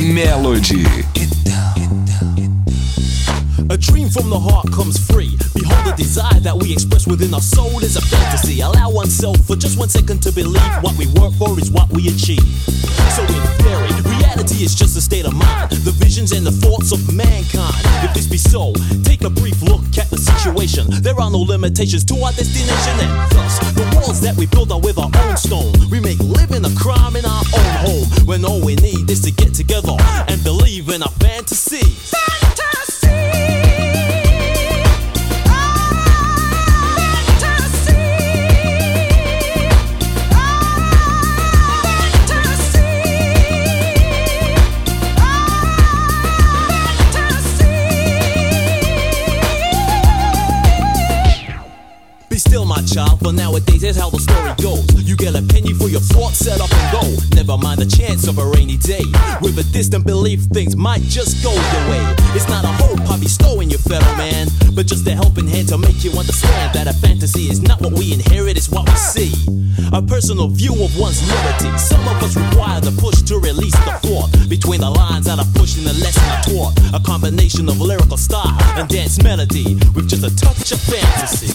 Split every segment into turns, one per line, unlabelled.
Melody.
A dream from the heart comes free. The desire that we express within our soul is a fantasy. Allow oneself for just one second to believe what we work for is what we achieve. So, in theory, reality is just a state of mind, the visions and the thoughts of mankind. If this be so, take a brief look at the situation. There are no limitations to our destination, and thus, the walls that we build are with our own stone. We make living a crime in our own home when all we need is to get together and believe in our fantasies. For nowadays that's how the story goes. You get a penny for your thoughts, set up and go. Never mind the chance of a rainy day. With a distant belief, things might just go your way. It's not a hope I bestow in your fellow man, but just a helping hand to make you understand that a fantasy is not what we inherit, it's what we see. A personal view of one's liberty. Some of us require the push to release the thought between the lines that are pushed in the lesson I taught. A combination of lyrical style and dance melody with just a touch of fantasy.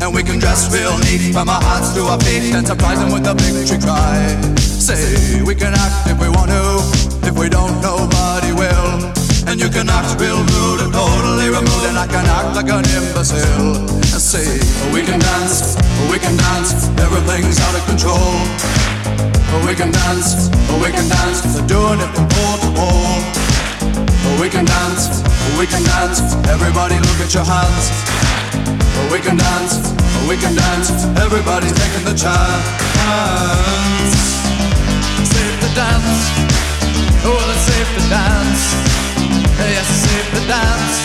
And we can dress real neat from our hearts to our feet and surprise them with a victory cry. Say, we can act if we want to, if we don't, nobody will. And you can act real rude and totally removed, and I can act like an imbecile. And say, we can dance, we can dance, everything's out of control. We can dance, we can dance, they're doing it from pole to pole. We can dance, we can dance, everybody look at your hands. We can dance, we can dance. Everybody's taking the chance. Safe to dance. Oh, it's safe to dance. Yes, safe to dance.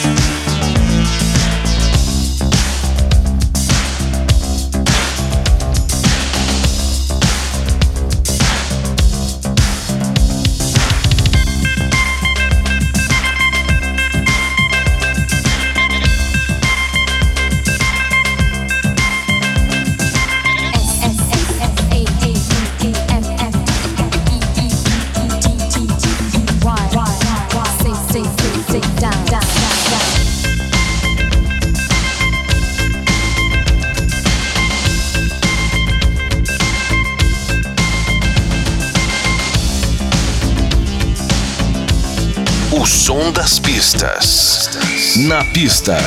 Трописта.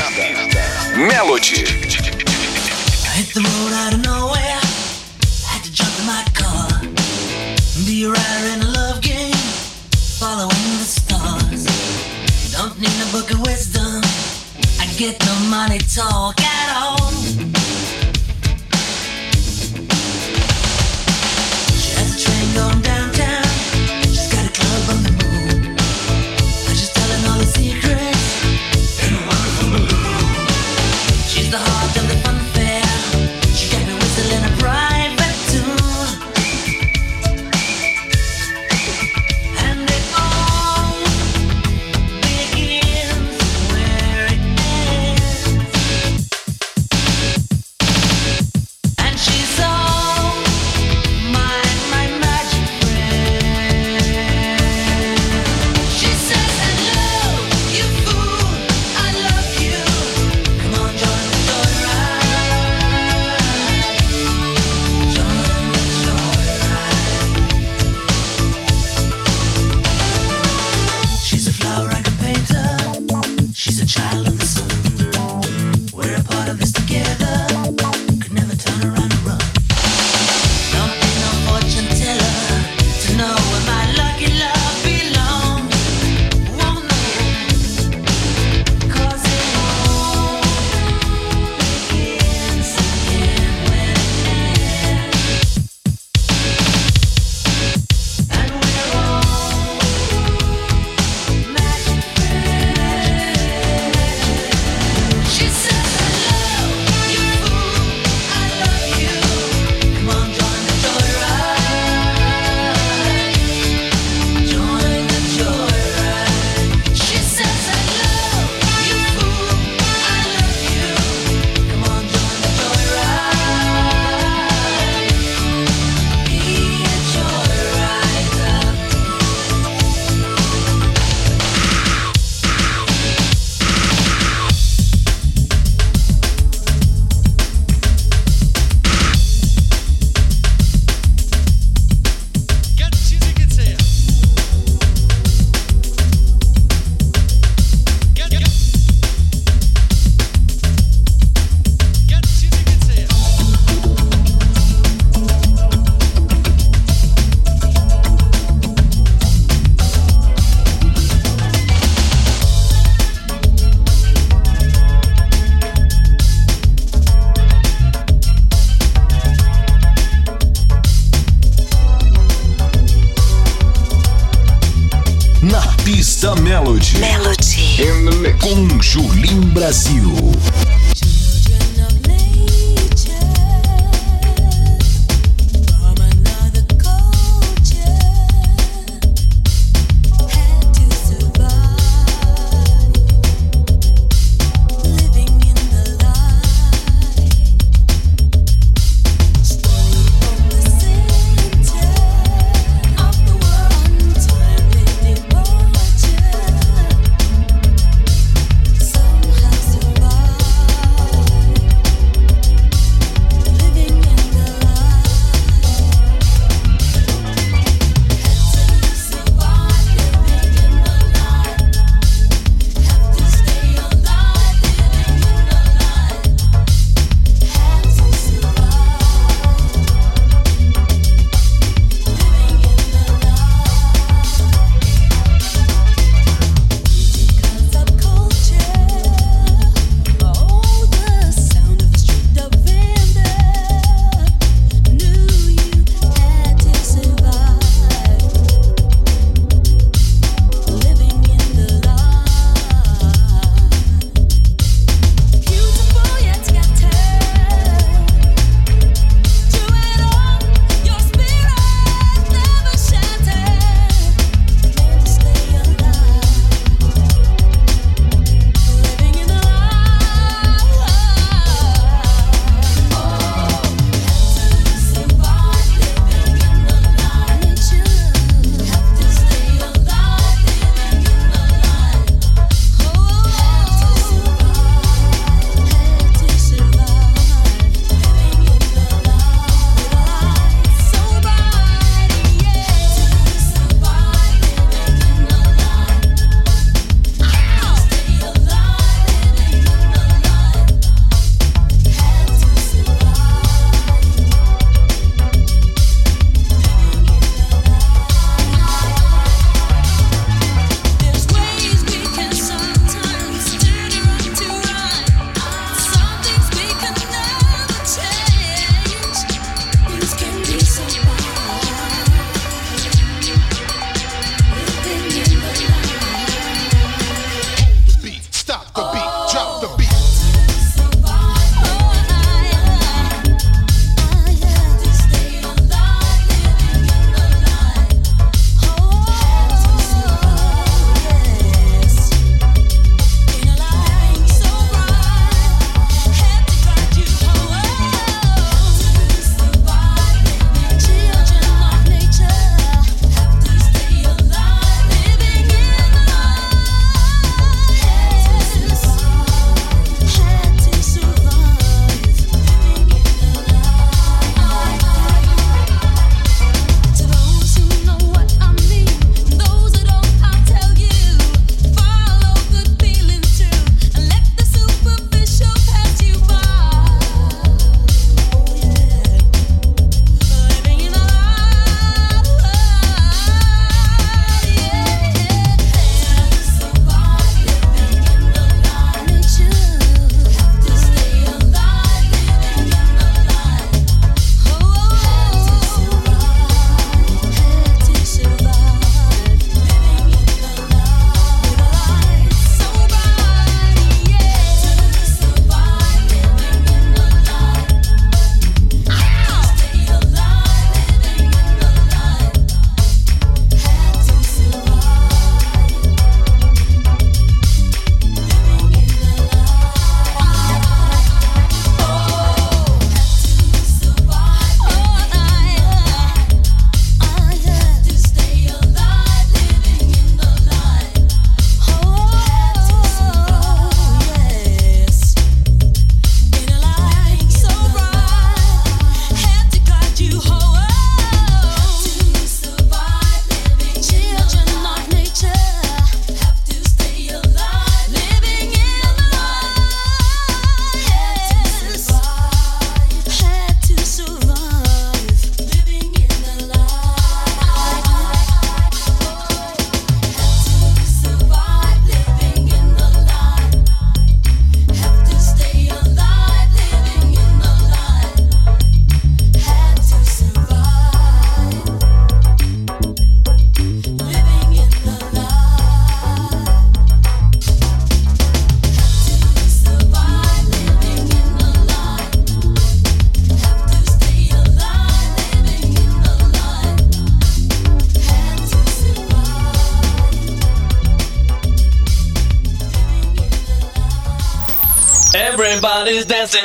Мелочи.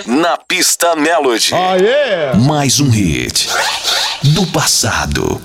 Na pista Melody.
Oh, yeah. Mais um hit do passado.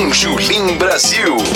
com Julim Brasil.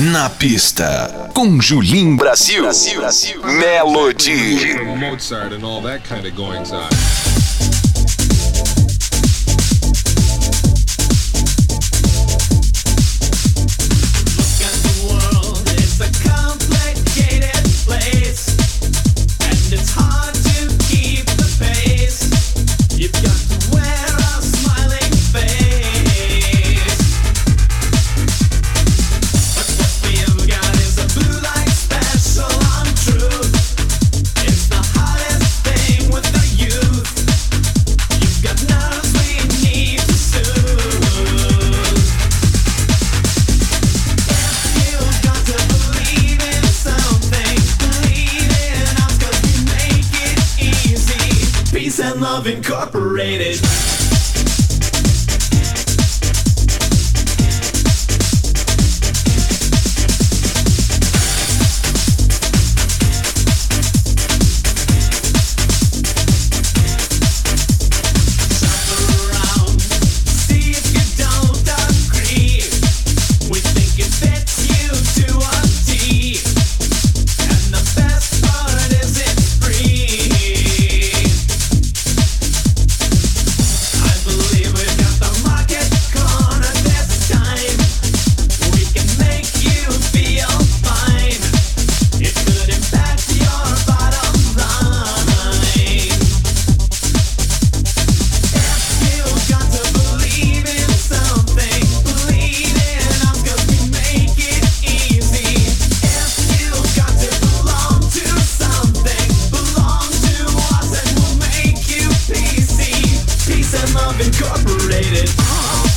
Na pista com Julim Brasil, Brasil, Brasil. Melody.
Mozart and all that kind of goings on.
It is.
Love Incorporated.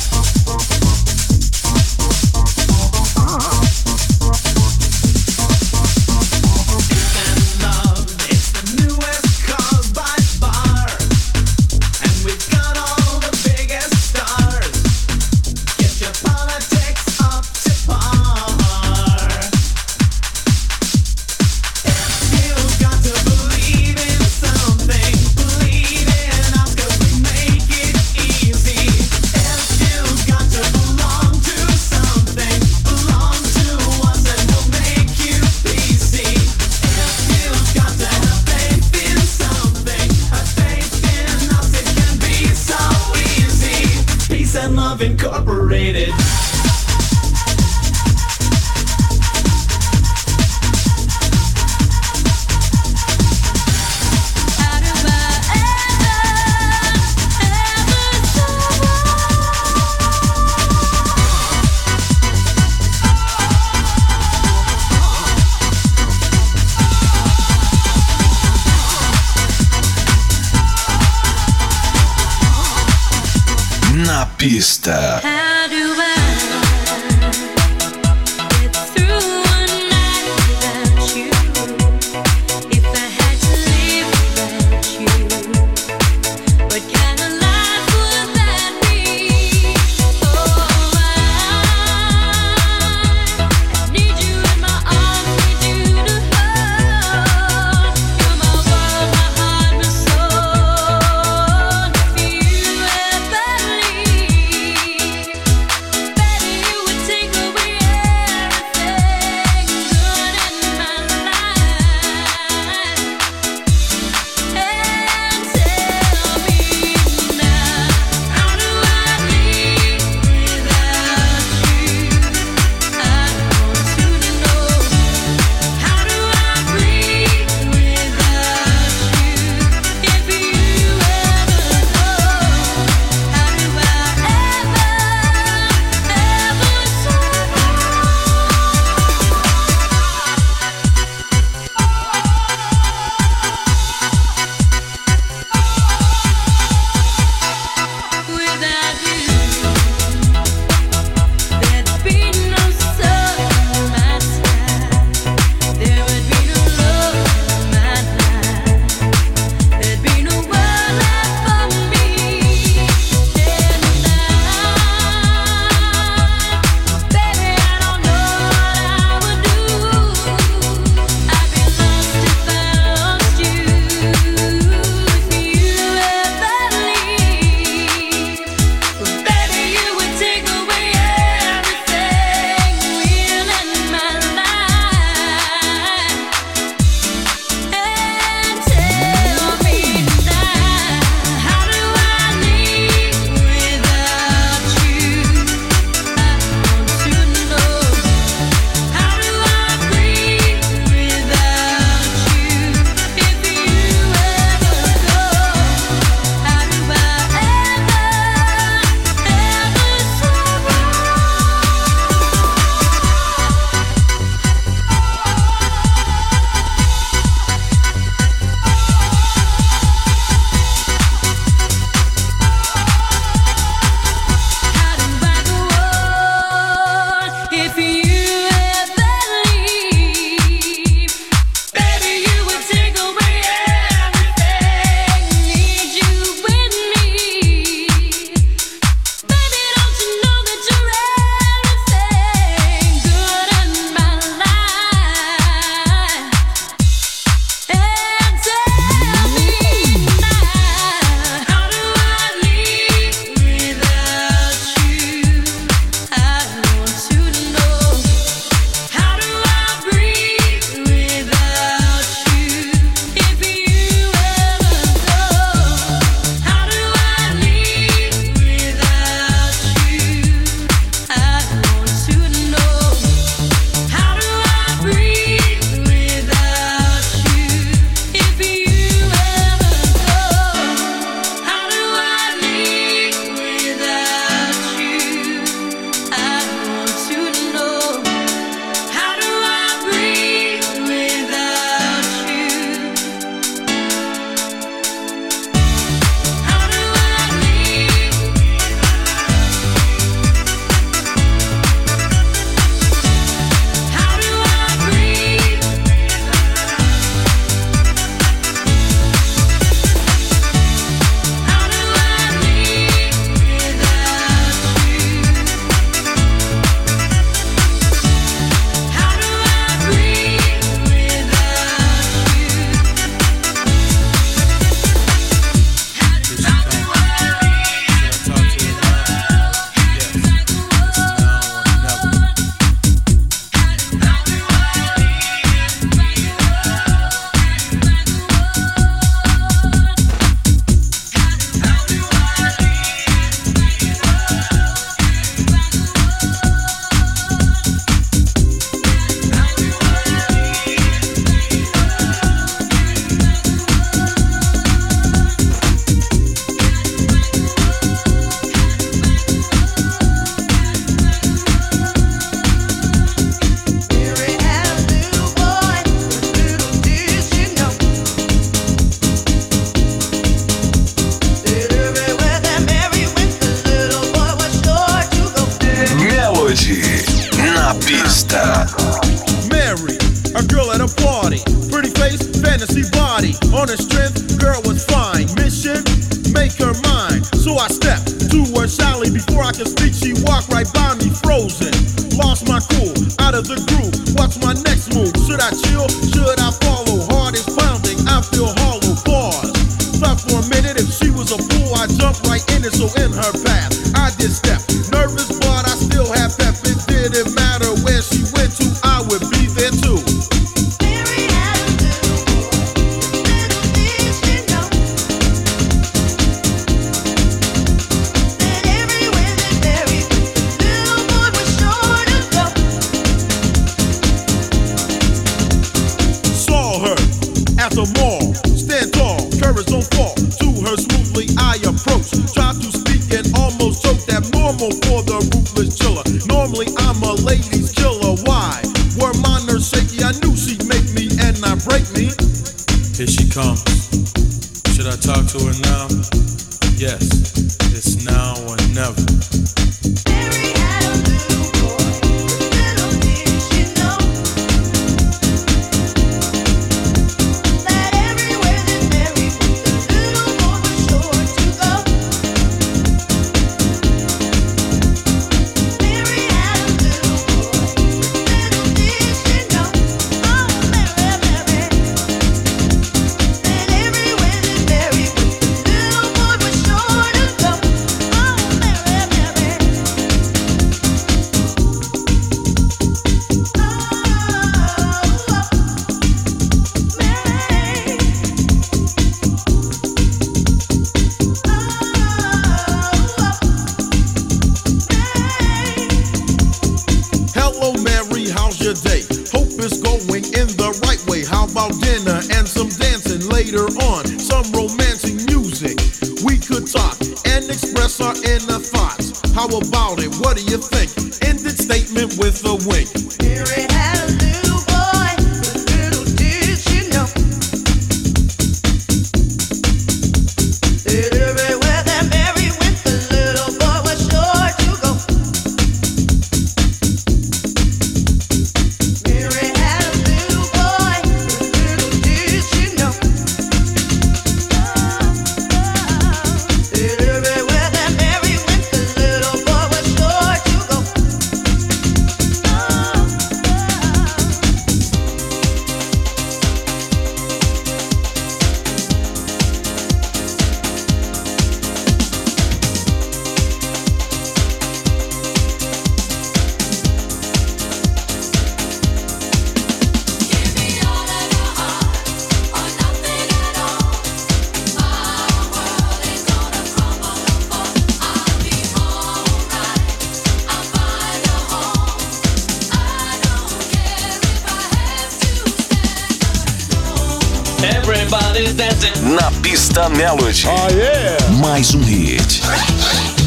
Everybody's dancing.
Na pista Melody. Oh, yeah. Mais um hit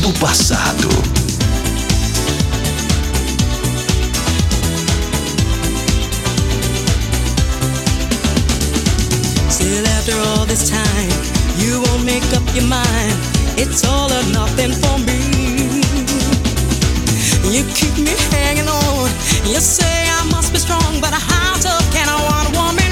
do passado.
Still after all this time, you won't make up your mind. It's all or nothing for me. You keep me hanging on. You say I must be strong, but how tough can I want a
woman?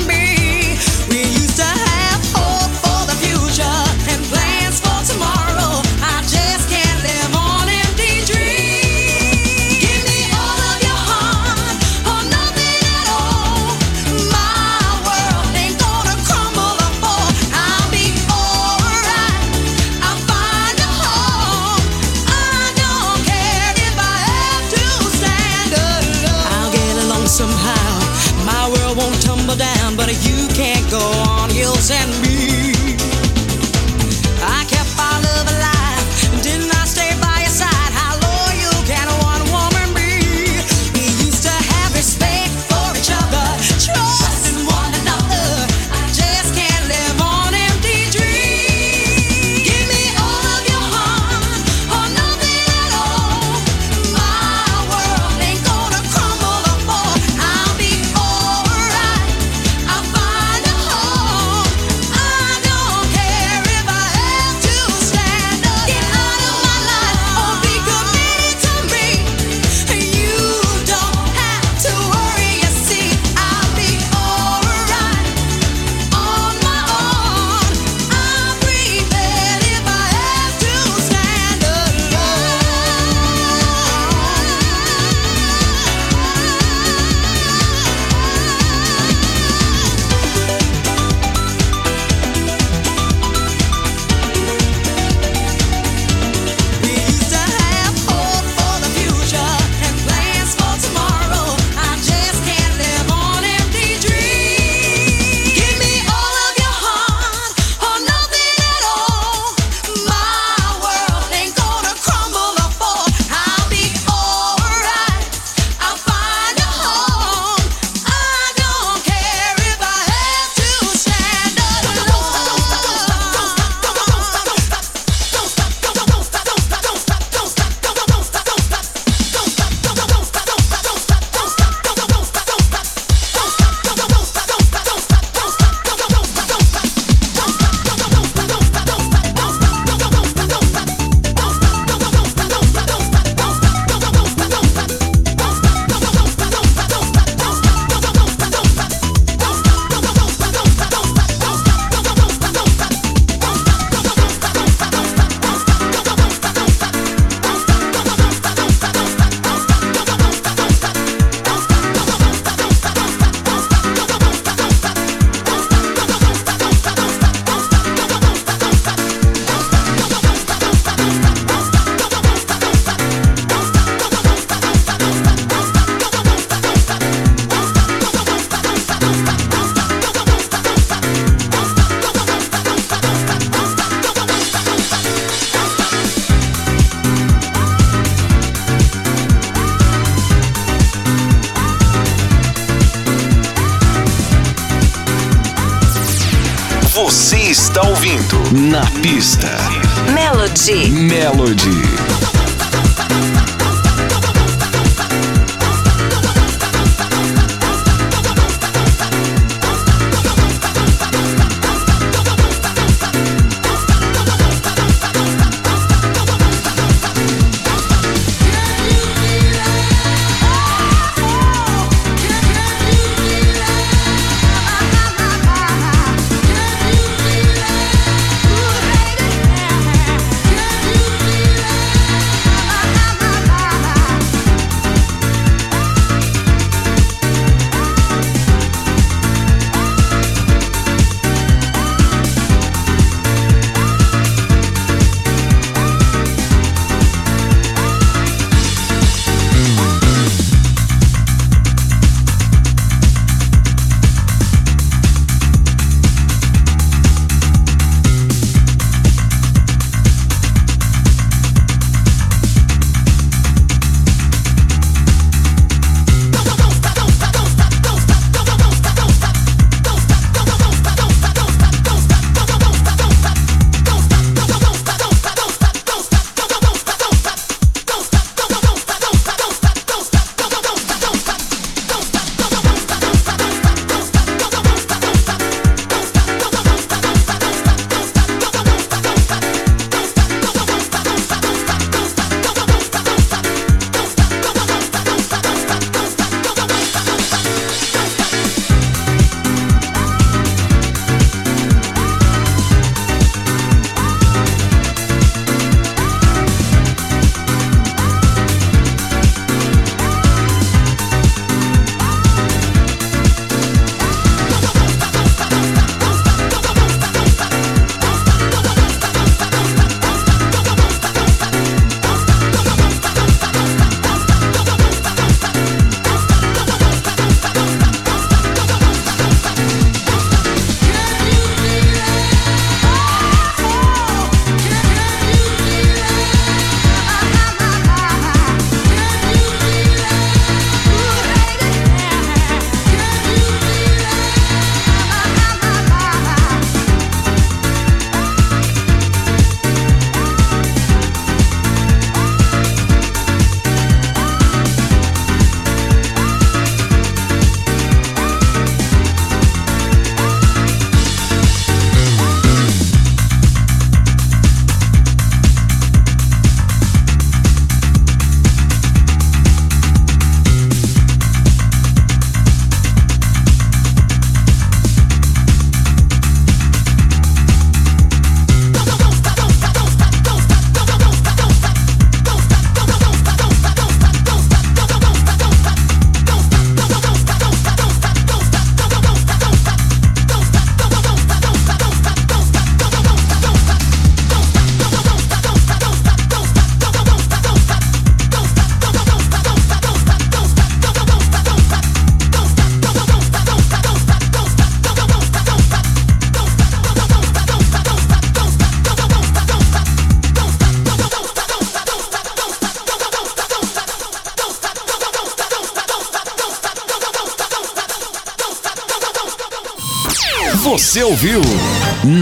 Melody.
Melody.